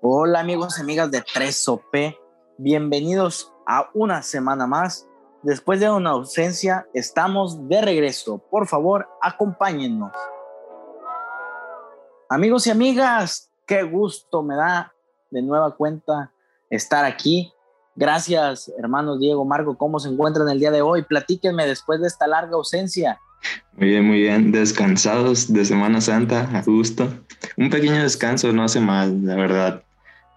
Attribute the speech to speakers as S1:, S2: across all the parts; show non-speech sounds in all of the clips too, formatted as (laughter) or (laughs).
S1: Hola amigos y amigas de 3OP, bienvenidos a una semana más. Después de una ausencia, estamos de regreso. Por favor, acompáñennos. Amigos y amigas, qué gusto me da de nueva cuenta estar aquí. Gracias, hermanos Diego, Marco, ¿cómo se encuentran el día de hoy? Platíquenme después de esta larga ausencia.
S2: Muy bien, muy bien. Descansados de Semana Santa, a gusto. Un pequeño descanso no hace mal, la verdad.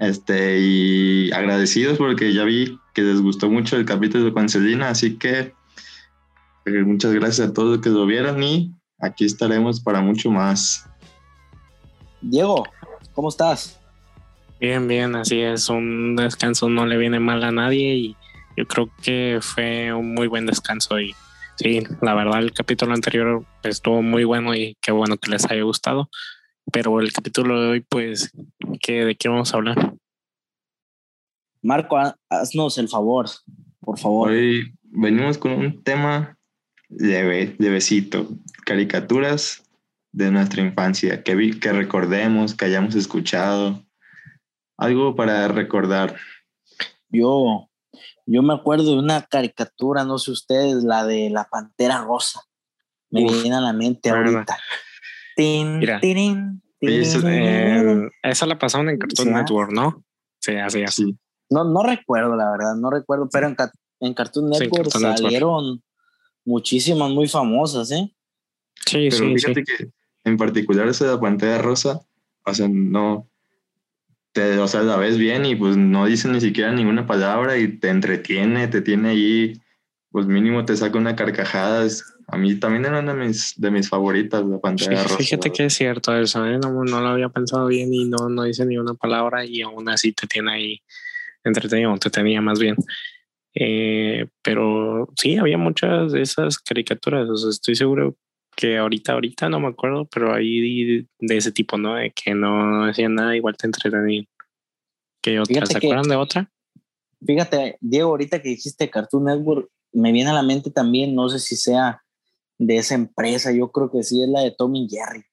S2: Este, y agradecidos porque ya vi que les gustó mucho el capítulo con Celina, así que eh, muchas gracias a todos los que lo vieron y aquí estaremos para mucho más.
S1: Diego, ¿cómo estás?
S3: Bien, bien, así es. Un descanso no le viene mal a nadie y yo creo que fue un muy buen descanso y sí, la verdad el capítulo anterior estuvo muy bueno y qué bueno que les haya gustado. Pero el capítulo de hoy, pues, ¿qué, ¿de qué vamos a hablar?
S1: Marco, haznos el favor, por favor.
S2: Hoy venimos con un tema leve, levecito, caricaturas de nuestra infancia, que, vi, que recordemos, que hayamos escuchado, algo para recordar.
S1: Yo, yo me acuerdo de una caricatura, no sé ustedes, la de la Pantera Rosa. Me viene a la mente ahorita.
S3: Mira, eh, esa la pasaron en Cartoon Network, ¿no? Sí, así, así.
S1: No, no recuerdo, la verdad, no recuerdo, pero en, en Cartoon Network salieron muchísimas muy famosas, ¿eh?
S2: Sí, pero sí, fíjate que en particular esa de la pantalla rosa, o sea, no, te, o sea, la ves bien y pues no dice ni siquiera ninguna palabra y te entretiene, te tiene ahí, pues mínimo te saca una carcajada, a mí también era una de mis, de mis favoritas, la pantalla rosa.
S3: Fíjate que es cierto eso, ¿eh? no, no, lo había pensado bien y no, no dice ni una palabra y aún así te tiene ahí entretenido, te tenía más bien. Eh, pero sí, había muchas de esas caricaturas, o sea, estoy seguro que ahorita, ahorita no me acuerdo, pero ahí de ese tipo, ¿no? De que no hacían nada, igual te entretenían. ¿Qué otra? ¿Se acuerdan de otra?
S1: Fíjate, Diego, ahorita que dijiste Cartoon Network, me viene a la mente también, no sé si sea de esa empresa, yo creo que sí es la de Tommy Jerry.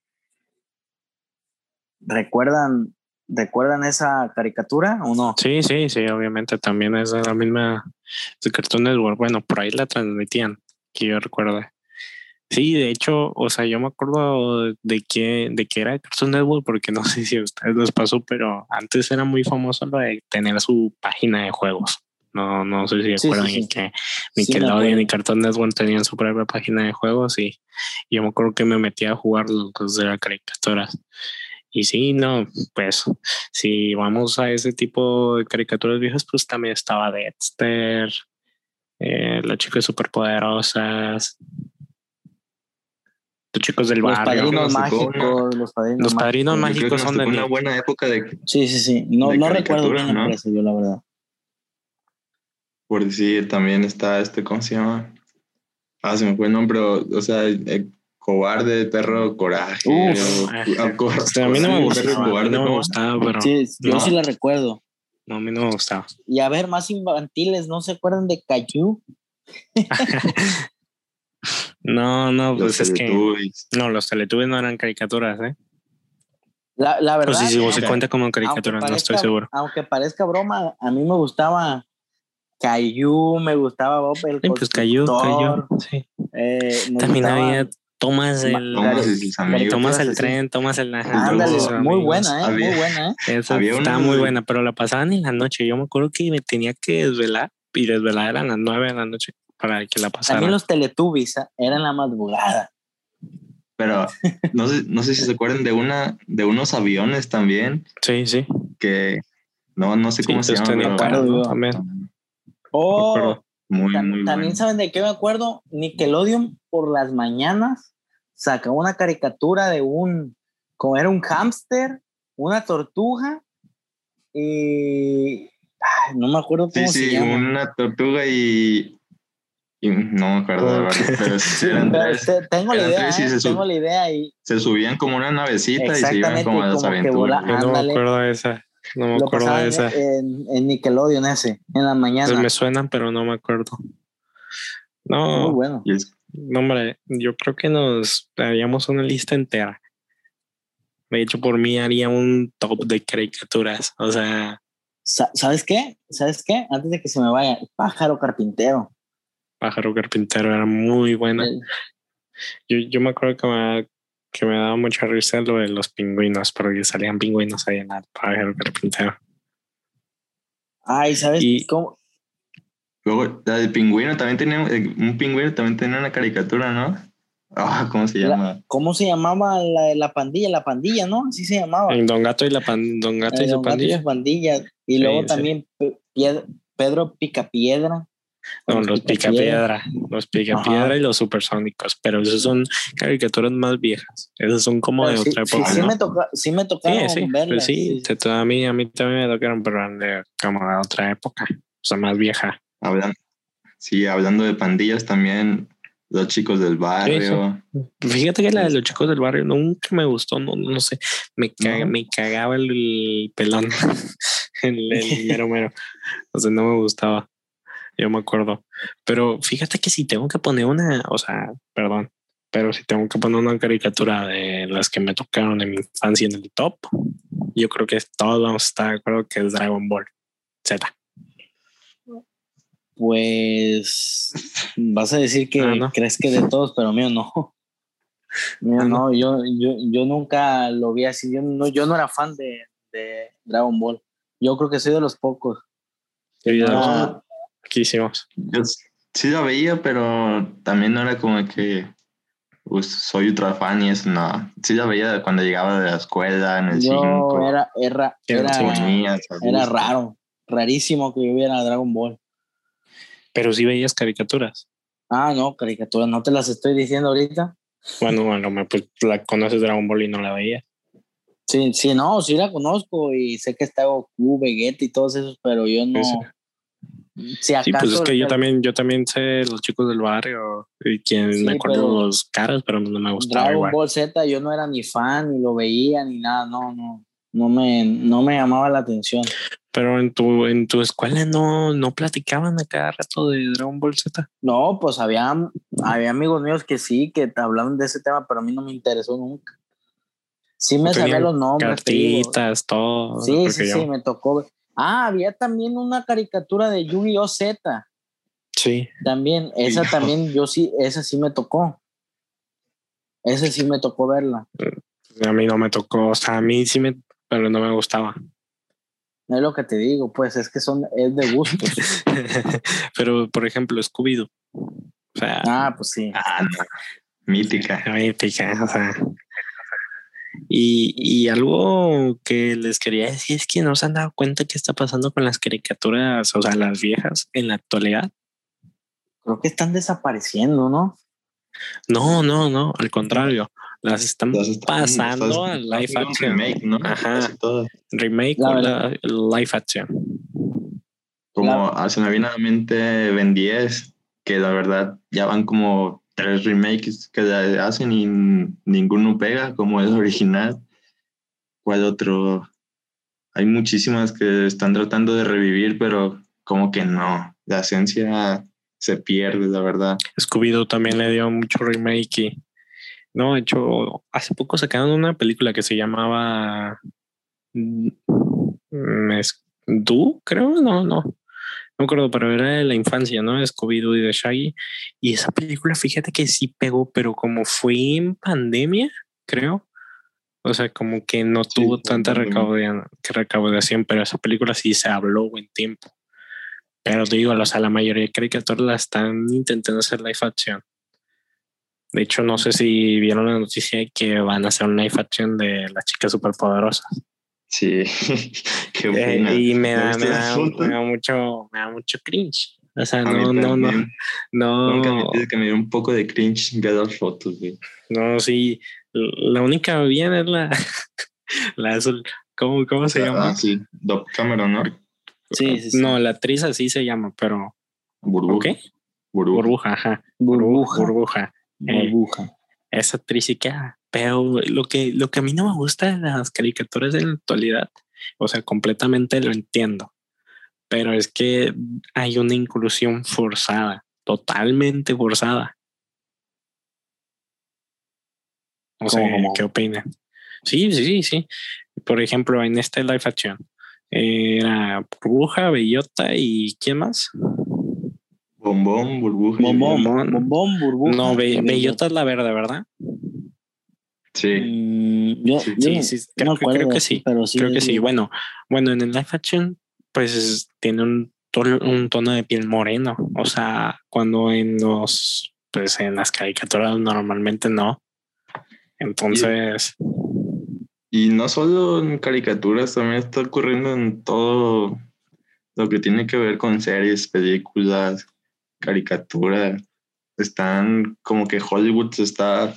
S1: ¿Recuerdan, ¿Recuerdan esa caricatura o no?
S3: Sí, sí, sí, obviamente también es la misma de Cartoon Network. Bueno, por ahí la transmitían, que yo recuerdo. Sí, de hecho, o sea, yo me acuerdo de que, de que era Cartoon Network porque no (laughs) sé si a ustedes les pasó, pero antes era muy famoso lo de tener su página de juegos. No, no sé si recuerdan que Nickelodeon y Cartoon Network tenían su propia página de juegos y yo me acuerdo que me metía a jugar los de las caricaturas. Y sí, no, pues si vamos a ese tipo de caricaturas viejas, pues también estaba Dexter, eh, las chicas superpoderosas, los chicos del
S1: los
S3: barrio.
S1: Padrinos mágicos, los padrinos,
S3: los padrinos mágicos, son de
S2: una buena época de.
S1: Sí, sí, sí. No, no recuerdo bien ¿no? Eso, yo, la verdad.
S2: Por decir, también está este, ¿cómo se llama? Ah, se me fue el nombre, o sea, el cobarde, perro, coraje.
S3: Uf, o, o, o, o, a mí no me gustaba, cobarde, no me gustaba, pero.
S1: Sí, yo no. sí la recuerdo.
S3: No, a mí no me gustaba.
S1: Y a ver, más infantiles, ¿no se acuerdan de Cayu? (laughs)
S3: no, no, pues es que. No, los Teletubbies no eran caricaturas, ¿eh?
S1: La, la verdad.
S3: Pues sí, sí, se cuenta como caricatura, no estoy seguro.
S1: Aunque parezca broma, a mí me gustaba Cayu, me gustaba Bob el
S3: sí, pues Cayu, Cayu, sí.
S1: Eh,
S3: También había tomas el, tomas el tren, tomas el
S1: Ándale, muy buena, eh, había, muy buena, eh.
S3: Esa estaba muy buena, pero la pasaban en la noche. Yo me acuerdo que me tenía que desvelar y desvelar eran las nueve de la noche para que la pasara.
S1: También los Teletubbies eran la madrugada.
S2: Pero (laughs) no sé, no sé si se acuerdan de una de unos aviones también.
S3: Sí, sí.
S2: Que no, no sé cómo
S3: sí,
S2: se llama.
S3: Pero, también.
S1: Oh,
S2: muy,
S1: Tam
S2: muy
S1: también
S2: bueno.
S1: saben de qué me acuerdo. Nickelodeon por las mañanas sacó una caricatura de un, como era un hámster, una tortuga y ay, no me acuerdo cómo
S2: Sí,
S1: se
S2: sí,
S1: llama.
S2: una tortuga y, y no me acuerdo de verdad, pero (laughs) sí tres.
S1: tengo la idea,
S2: y
S1: ¿eh? tengo la idea y
S2: Se subían como una navecita y se iban como a las aventuras.
S3: Yo no me acuerdo de esa. No me
S1: lo
S3: acuerdo de esa.
S1: en, en Nickelodeon ese, en la mañana.
S3: Entonces me suenan, pero no me acuerdo.
S1: Muy
S3: No,
S1: bueno.
S2: Y es-
S3: no, hombre, yo creo que nos haríamos una lista entera. De hecho, por mí haría un top de caricaturas. O sea,
S1: Sa- ¿Sabes qué? ¿Sabes qué? Antes de que se me vaya, Pájaro Carpintero.
S3: Pájaro Carpintero era muy buena.
S1: El-
S3: Yo, yo me acuerdo que me, que me daba mucha risa lo de los pingüinos, porque salían pingüinos ahí en el Pájaro Carpintero.
S1: Ay, ¿sabes
S3: Y-
S1: cómo?
S2: Luego, la del pingüino también tenía, eh, un pingüino también tenía una caricatura, ¿no? Ah, ¿cómo se
S1: La-
S2: llama?
S1: ¿Cómo se llamaba la de la pandilla? La pandilla, ¿no? Así se llamaba.
S3: En Don Gato y la pan, Don Gato y su
S1: Don Gato
S3: pandilla.
S1: su pandilla. Y
S3: Sí,
S1: luego
S3: sí.
S1: también Pedro Picapiedra.
S3: No, los Picapiedra, los Picapiedra
S1: Ajá.
S3: y los Supersónicos, pero esos son caricaturas más viejas. Esas son como
S1: Pero
S3: de
S1: sí,
S3: otra
S1: sí,
S3: época.
S1: sí
S3: ¿no?
S1: me toca, sí me
S3: Sí,
S1: tocaron
S3: sí,
S1: verlas.
S3: pues sí, te- te- a, mí, a mí también me tocaron, pero eran de como de otra época, o sea, más vieja.
S2: Hablan, sí, hablando de pandillas también, los chicos del barrio.
S3: Fíjate que la de los chicos del barrio nunca me gustó, no, no sé, me, caga-
S2: ¿No?
S3: me cagaba el, el pelón, (laughs) el, el (laughs) mero mero, o sea, no me gustaba, yo me acuerdo. Pero fíjate que si tengo que poner una, o sea, perdón, pero si tengo que poner una caricatura de las que me tocaron en mi infancia en el top, yo creo que todos vamos a estar de acuerdo que es Dragon Ball Z.
S1: Pues vas a decir que
S3: Ah, no.
S1: crees que de todos, pero mío no. Mío
S3: Ah,
S1: no, yo, yo, yo nunca lo vi así. Yo no, yo no era fan de, de Dragon Ball. Yo creo que soy de los pocos.
S3: Sí,
S1: Ah,
S3: Hicimos.
S2: Yo sí la veía, pero también no era como que pues, soy ultra fan y eso, no. Sí la veía cuando llegaba de la escuela en el
S1: yo
S2: 5.
S1: era, era, era, era raro, rarísimo que yo viera Dragon Ball.
S3: Pero sí veías caricaturas.
S1: Ah, no, caricaturas, no te las estoy diciendo ahorita.
S3: Bueno, bueno, me- pues la conoces Dragon Ball y no la veías.
S1: Sí, sí, no, sí la conozco y sé que está Goku, Vegeta y todos esos, pero yo no. Si acaso,
S3: Sí, pues es que yo también, yo también sé los chicos del barrio y quien
S1: Sí,
S3: me acuerdo
S1: pero-
S3: los caras, pero no me gustaba
S1: Dragon
S3: igual.
S1: Ball Z yo no era ni fan, ni lo veía, ni nada, no, no, no me, no me llamaba la atención.
S3: Pero en tu, en tu escuela no, no platicaban a cada rato de Dragon Ball Z.
S1: No, pues había, había amigos míos que sí, que te hablaban de ese tema, pero a mí no me interesó nunca. Sí me sabía
S3: Tenían
S1: los nombres.
S3: Cartitas, todo.
S1: Sí, sí,
S3: yo-
S1: sí, me tocó. Ah, había también una caricatura de Yu-Gi-Oh! Z.
S3: sí.
S1: También, esa también, yo sí, esa sí me tocó. Esa sí me tocó verla.
S3: A mí no me tocó, o sea, a mí sí me, pero no me gustaba.
S1: Es lo que te digo, pues es que son, es de gusto. (laughs)
S3: pero, por ejemplo, Scooby-Doo. O sea,
S1: ah, pues sí.
S2: Ah, no. Mítica.
S3: mítica, o sea. Y, y algo que les quería decir es que no se han dado cuenta qué está pasando con las caricaturas, o sea, las viejas en la actualidad.
S1: Creo que están desapareciendo, ¿no?
S3: No, no, no, al contrario, las están
S2: Las están-
S3: pasando a live action.
S2: remake, ¿no?
S3: Ajá. Remake
S1: La
S3: o la- live action.
S2: Como se me viene a la mente Ben 10, que la verdad ya van como tres remakes que hacen y ninguno pega como es original. ¿Cuál otro? Hay muchísimas que están tratando de revivir, pero como que no. La esencia se pierde, la verdad.
S3: Scooby-Doo también le dio mucho remake y no, de hecho, hace poco sacaron una película que se llamaba mm, es- Do, creo, no, no. No me acuerdo, pero era de la infancia, ¿no? Scooby-Doo y de Shaggy. Y esa película, fíjate que sí pegó, pero como fue en pandemia, creo. O sea, como que no
S2: Sí,
S3: tuvo tanta
S2: pandemia.
S3: recaudación, que recaudación, pero esa película sí se habló buen tiempo. Pero te digo, o sea, la mayoría de caricaturas la están intentando hacer live action. De hecho, no sé si vieron la noticia de que van a hacer un live action de las chicas superpoderosas.
S2: Sí. (laughs) Qué
S3: Eh,
S2: buena.
S3: y me
S2: ¿Ya
S3: da, me, da,
S2: fotos?
S3: me da mucho, me da mucho cringe. O sea, no, no, no, no,
S2: Nunca me pide que me dio un poco de cringe ver las fotos, güey.
S3: no, sí. La única bien es la, (laughs) la azul. ¿Cómo, cómo se llama?
S2: Ah, sí. Doc Cameron, ¿no?
S1: Sí, sí, sí.
S3: No, la actriz así se llama, pero
S2: Burbuja.
S3: ¿qué?
S2: Burbuja.
S3: Burbuja, ajá.
S1: Burbuja.
S3: Burbuja. Eh,
S1: Burbuja.
S3: esa actriz sí queda. Pero lo que, lo que a mí no me gusta de las caricaturas de la actualidad, o sea, completamente lo entiendo, pero es que hay una inclusión forzada, totalmente forzada. O sea,
S1: ¿Cómo?
S3: ¿qué opinan? Sí, sí, sí. Por ejemplo, en este live action era Burbuja, Bellota y ¿quién más?
S2: Bombón, burbuja.
S1: Bombón,
S3: Bombón.
S1: bombón, burbuja.
S3: No, Be- Bellota es la verde, ¿verdad?
S2: Sí.
S1: Mm, yo,
S2: Sí,
S1: yo
S3: sí,
S1: no-
S3: sí, creo que-
S1: acuerdo,
S3: creo que sí,
S1: Pero sí
S3: Creo que sí. Bueno, bueno, en el live action, pues tiene un tono, un tono de piel moreno. O sea, cuando en los, pues en las caricaturas normalmente no. Entonces,
S2: Y no solo en caricaturas, también está ocurriendo en todo lo que tiene que ver con series, películas, caricaturas. Están como que Hollywood se está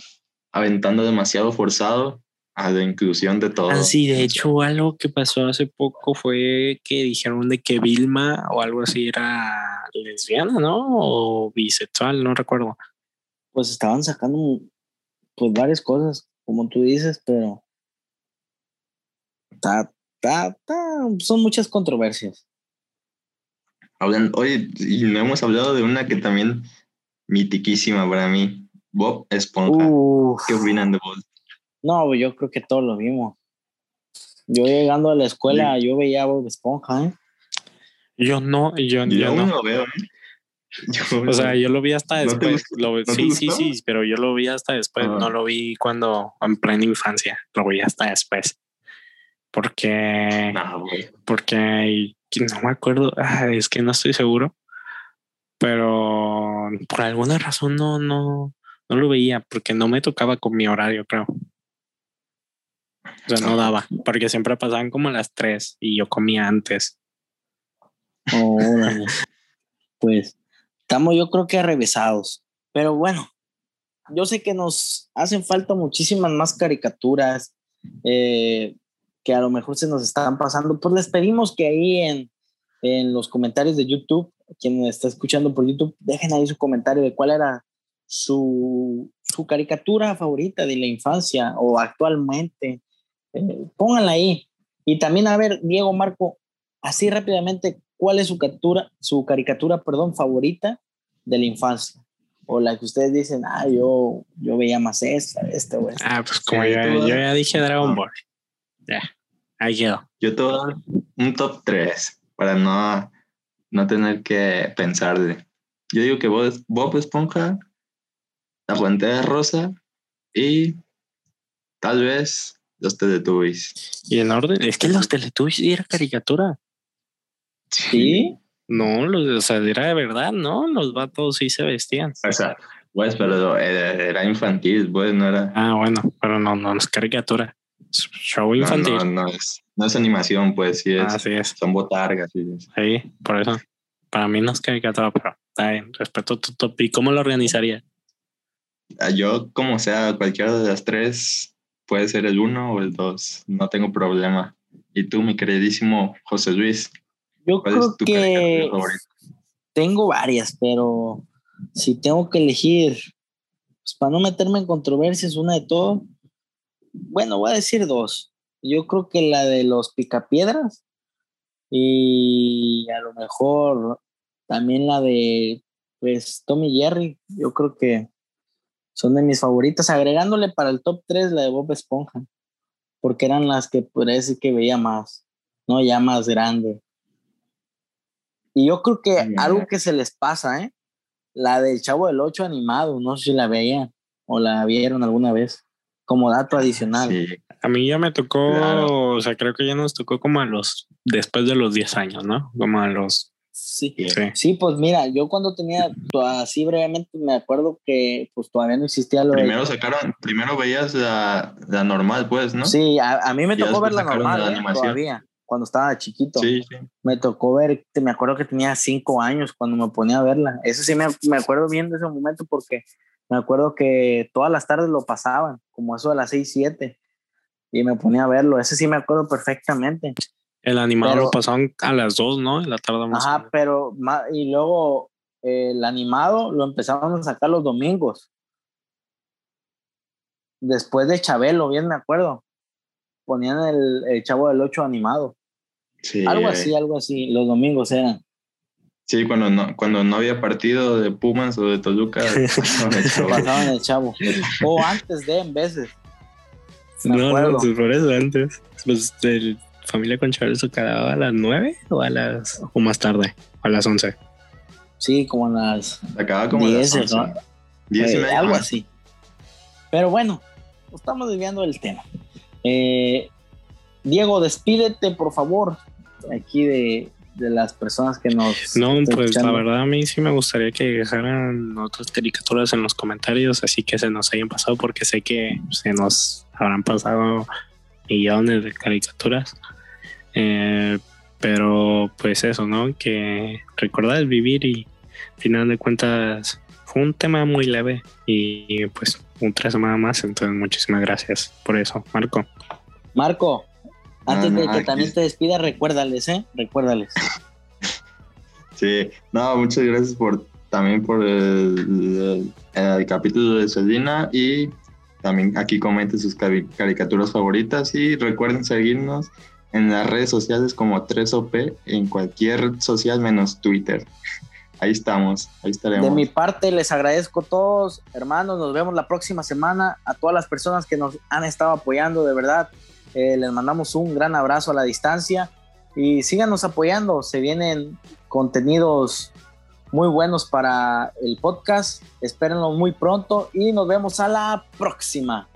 S2: aventando demasiado forzado a la inclusión de todo.
S3: Ah, sí, de hecho, algo que pasó hace poco fue que dijeron de que Vilma o algo así era lesbiana, ¿no? O bisexual, no recuerdo.
S1: Pues estaban sacando pues varias cosas, como tú dices, pero está, está, está- son muchas controversias.
S2: Hablan, oye, y no hemos hablado de una que también mitiquísima para mí, Bob Esponja.
S1: Uf,
S2: ¿Qué opinan de Bob?
S1: no, yo creo que todos lo vimos. Yo llegando a la escuela, yo veía a Bob Esponja, ¿eh?
S3: Yo no, yo,
S2: Yo
S3: yo
S2: aún
S3: no.
S2: no lo veo. ¿eh? (laughs) Yo-
S3: O sea, yo lo vi hasta
S2: ¿No te
S3: después. sí, sí, sí, pero yo lo vi hasta después.
S2: Ah.
S3: No lo vi cuando en plena infancia. Lo vi hasta después. Porque,
S2: No,
S3: porque no me acuerdo. es que no estoy seguro. Pero por alguna razón no, no, no lo veía porque no me tocaba con mi horario, creo. O sea, no daba, porque siempre pasaban como a las 3 y yo comía antes.
S1: Órale. pues estamos yo creo que arrevesados. Pero bueno, yo sé que nos hacen falta muchísimas más caricaturas eh, que a lo mejor se nos están pasando. Pues les pedimos que ahí en, en los comentarios de YouTube, quien está escuchando por YouTube, dejen ahí su comentario de cuál era su, su caricatura favorita de la infancia o actualmente. Eh, pónganla ahí. Y también, a ver, Diego Marco, así rápidamente, ¿cuál es su captura, su caricatura, perdón, favorita de la infancia? O la que ustedes dicen, ah, yo, yo veía más esta, este o esta.
S3: Ah, pues como
S2: tú-
S3: yo ya dije Dragon. Ball. Ya, ahí quedó.
S2: Yo te voy a dar un top 3 para no, no tener que pensarle. Yo digo que Bob, Bob Esponja, La Pantera Rosa y tal vez los Teletubbies.
S3: Y en orden, es que los Teletubbies era caricatura.
S1: ¿Sí?
S3: No, los, o sea, era de verdad, ¿no? Los vatos sí se vestían.
S2: O sea, pues, pero era, infantil, pues, no era...
S3: Ah, bueno, pero no, no es caricatura. Es show infantil.
S2: no, no es, no es animación, pues, sí es,
S3: Así es.
S2: son botargas. es-
S3: Sí, por eso. Para mí no es caricatura, pero está bien. Respeto tu top. ¿Y cómo lo organizaría?
S2: Ah, Yo, como sea, cualquiera de las tres puede ser el uno o el dos, no tengo problema. Y tú, mi queridísimo José Luis,
S1: Yo
S2: ¿cuál
S1: creo
S2: es tu
S1: que
S2: favorita?
S1: tengo varias, pero si tengo que elegir, pues para no meterme en controversias, una de todo, bueno, voy a decir dos. Yo creo que la de los picapiedras y a lo mejor también la de pues Tommy Jerry. Yo creo que son de mis favoritas, agregándole para el top 3 la de Bob Esponja, porque eran las que parece que veía más, no ya más grande. Y yo creo que algo que se les pasa, ¿eh? La del Chavo del 8 animado, no sé si la veían o la vieron alguna vez, como dato adicional.
S2: Sí,
S3: A mí ya me tocó,
S2: Claro.
S3: o sea, creo que ya nos tocó como a los, después de los 10 años, ¿no? Como a los,
S1: Sí.
S3: sí.
S1: Sí, pues mira, yo cuando tenía, así brevemente me acuerdo que pues todavía no existía lo de-
S2: primero sacaron, primero veías la, la normal, pues, ¿no?
S1: Sí, a, a mí me tocó ver la normal,
S2: la
S1: ¿eh? todavía, cuando estaba chiquito.
S2: sí, sí.
S1: Me tocó ver, me acuerdo que tenía cinco años cuando me ponía a verla. Eso sí me, me acuerdo bien de ese momento porque me acuerdo que todas las tardes lo pasaban, como eso de las seis, siete, y me ponía a verlo. Ese sí me acuerdo perfectamente.
S3: El animado
S1: Pero-
S3: lo pasaban a las 2, ¿no? En la tarde más o
S1: Ajá, pero y luego eh, el animado lo empezaban a sacar los domingos. Después de Chabelo, bien me acuerdo. Ponían el, el Chavo del 8 animado.
S2: Sí,
S1: Algo
S2: eh,
S1: así, algo así. Los domingos eran.
S2: Sí, cuando no, cuando no había partido de Pumas o de Toluca, (laughs) pasaban el show.
S1: Pasaban el Chavo. O antes de, en veces.
S3: no, no, por eso antes. Pues el familia con se acababa a las 9 o a las o más tarde, a las 11.
S1: Sí, como a las
S2: acaba como 10, a las 11.
S1: 10 y eh, Algo así. Pero bueno, estamos desviando el tema. Eh, Diego, despídete, por favor, aquí de, de las personas que nos...
S3: No, pues la verdad a mí sí me gustaría que dejaran otras caricaturas en los comentarios, así que se nos hayan pasado, porque sé que se nos habrán pasado millones de caricaturas. Eh, pero pues eso, ¿no? Que recordar vivir y al final de cuentas fue un tema muy leve y pues un tres semanas más, entonces muchísimas gracias por eso, Marco.
S1: Marco, antes de que también te despida, recuérdales, ¿eh? Recuérdales. (laughs)
S2: Sí, no, muchas gracias por también por el, capítulo de Selina y también aquí comenten sus caricaturas favoritas y recuerden seguirnos en las redes sociales como 3OP en cualquier social menos Twitter. (laughs) Ahí estamos, ahí estaremos.
S1: De mi parte les agradezco a todos, hermanos, nos vemos la próxima semana, a todas las personas que nos han estado apoyando, de verdad, eh, les mandamos un gran abrazo a la distancia y síganos apoyando. Se vienen contenidos muy buenos para el podcast. Espérenlo muy pronto y nos vemos a la próxima.